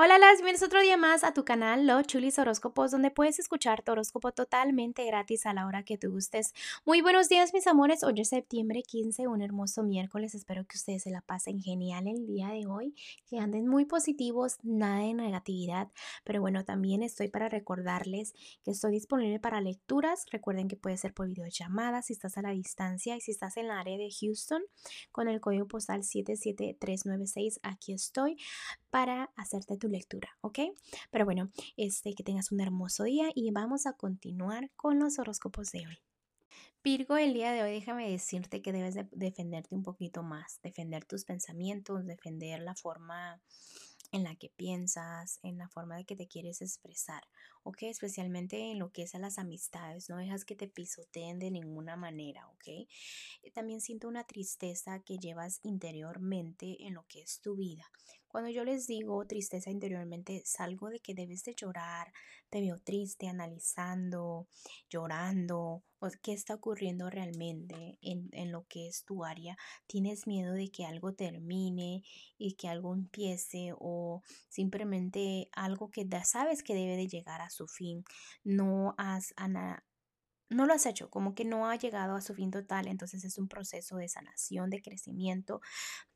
Hola, las bienvenidos otro día más a tu canal Los Chulis Horóscopos, donde puedes escuchar tu horóscopo totalmente gratis a la hora que tú gustes. Muy buenos días, mis amores. Hoy es septiembre 15, un hermoso miércoles. Espero que ustedes se la pasen genial el día de hoy, que anden muy positivos, nada de negatividad. Pero bueno, también estoy para recordarles que estoy disponible para lecturas. Recuerden que puede ser por videollamada si estás a la distancia y si estás en la área de Houston con el código postal 77396. Aquí estoy para hacerte tu lectura, ¿ok? Pero bueno, este, que tengas un hermoso día y vamos a continuar con los horóscopos de hoy. Virgo, el día de hoy déjame decirte que debes defenderte un poquito más, defender tus pensamientos, defender la forma en la que piensas, en la forma de que te quieres expresar, ¿ok? Especialmente en lo que es a las amistades, no dejas que te pisoteen de ninguna manera, ¿ok? También siento una tristeza que llevas interiormente en lo que es tu vida. Cuando yo les digo tristeza interiormente, salgo de que debes de llorar, te veo triste, analizando, llorando, o qué está ocurriendo realmente en, en, lo que es tu área. Tienes miedo de que algo termine y que algo empiece o simplemente algo que ya sabes que debe de llegar a su fin. No has no lo has hecho, como que no ha llegado a su fin total, entonces es un proceso de sanación, de crecimiento.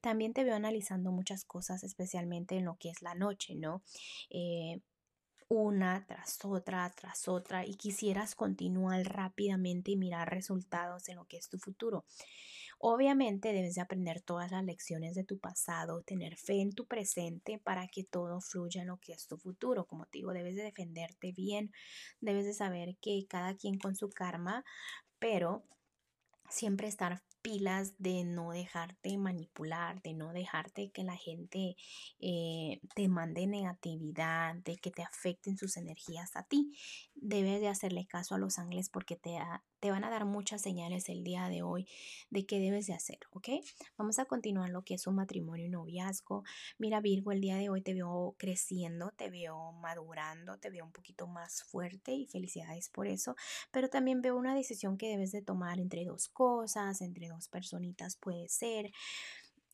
También te veo analizando muchas cosas, especialmente en lo que es la noche, ¿no? Eh, una tras otra, tras otra, y quisieras continuar rápidamente y mirar resultados en lo que es tu futuro. Obviamente debes de aprender todas las lecciones de tu pasado, tener fe en tu presente para que todo fluya en lo que es tu futuro. Como te digo, debes de defenderte bien, debes de saber que cada quien con su karma, pero siempre estar pilas de no dejarte manipular, de no dejarte que la gente eh, te mande negatividad, de que te afecten sus energías a ti. Debes de hacerle caso a los ángeles porque te, te van a dar muchas señales el día de hoy de qué debes de hacer, ¿ok? Vamos a continuar lo que es un matrimonio y noviazgo. Mira Virgo, el día de hoy te veo creciendo, te veo madurando, te veo un poquito más fuerte y felicidades por eso, pero también veo una decisión que debes de tomar entre dos cosas, entre dos personitas puede ser.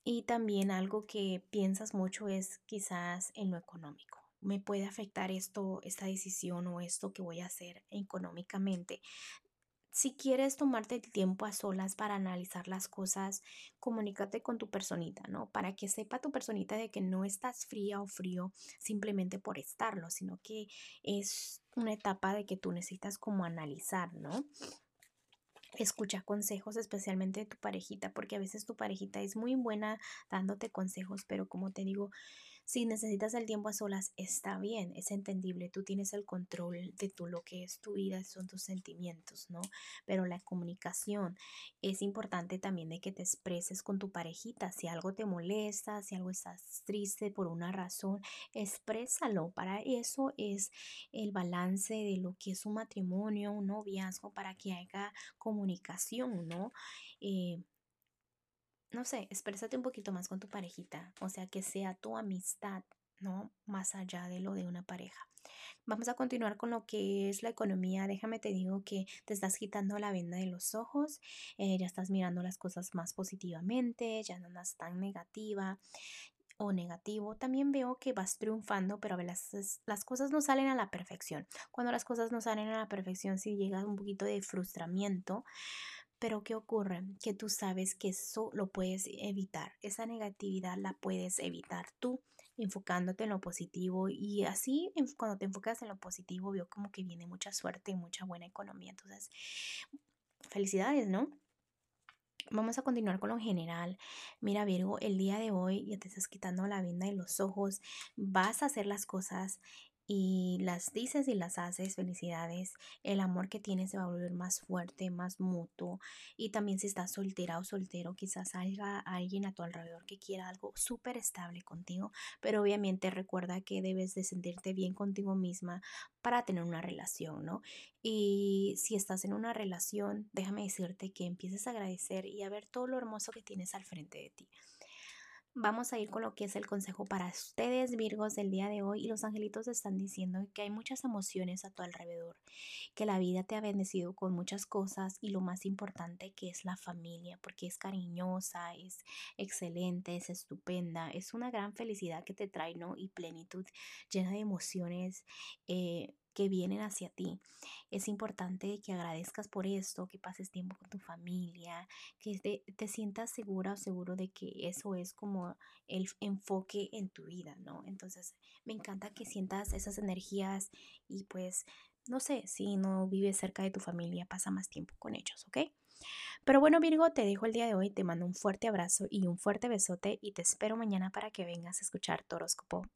Y también algo que piensas mucho es quizás en lo económico. ¿Me puede afectar esto, esta decisión o esto que voy a hacer económicamente? Si quieres tomarte el tiempo a solas para analizar las cosas, comunícate con tu personita, ¿no? Para que sepa tu personita de que no estás fría o frío simplemente por estarlo, sino que es una etapa de que tú necesitas como analizar, ¿no? Escucha consejos, especialmente de tu parejita, porque a veces tu parejita es muy buena dándote consejos, pero como te digo, si necesitas el tiempo a solas, está bien, es entendible, tú tienes el control de tu, lo que es tu vida, son tus sentimientos, ¿no? Pero la comunicación es importante también de que te expreses con tu parejita, si algo te molesta, si algo estás triste por una razón, exprésalo, para eso es el balance de lo que es un matrimonio, un noviazgo, para que haya comunicación, ¿no? Eh, no sé, exprésate un poquito más con tu parejita, o sea, que sea tu amistad, ¿no? Más allá de lo de una pareja. Vamos a continuar con lo que es la economía. Déjame te digo que te estás quitando la venda de los ojos, eh, ya estás mirando las cosas más positivamente, ya no andas tan negativa o negativo. También veo que vas triunfando, pero veces las cosas no salen a la perfección. Cuando las cosas no salen a la perfección, si llega un poquito de frustramiento, pero ¿qué ocurre? Que tú sabes que eso lo puedes evitar. Esa negatividad la puedes evitar tú enfocándote en lo positivo y así cuando te enfocas en lo positivo veo como que viene mucha suerte y mucha buena economía. Entonces, felicidades, ¿no? Vamos a continuar con lo general. Mira Virgo, el día de hoy ya te estás quitando la venda de los ojos, vas a hacer las cosas y las dices y las haces, felicidades, el amor que tienes se va a volver más fuerte, más mutuo y también si estás soltera o soltero, quizás haya alguien a tu alrededor que quiera algo súper estable contigo, pero obviamente recuerda que debes de sentirte bien contigo misma para tener una relación, ¿no? Y si estás en una relación, déjame decirte que empieces a agradecer y a ver todo lo hermoso que tienes al frente de ti. Vamos a ir con lo que es el consejo para ustedes, Virgos, del día de hoy. Y los angelitos están diciendo que hay muchas emociones a tu alrededor, que la vida te ha bendecido con muchas cosas y lo más importante que es la familia, porque es cariñosa, es excelente, es estupenda, es una gran felicidad que te trae, ¿no? Y plenitud llena de emociones. Eh, que vienen hacia ti. Es importante que agradezcas por esto, que pases tiempo con tu familia, que te, te, sientas segura o seguro de que eso es como el enfoque en tu vida, ¿no? Entonces, me encanta que sientas esas energías y pues, no sé, si no vives cerca de tu familia, pasa más tiempo con ellos, ¿ok? Pero bueno, Virgo, te dejo el día de hoy, te mando un fuerte abrazo y un fuerte besote y te espero mañana para que vengas a escuchar tu horóscopo.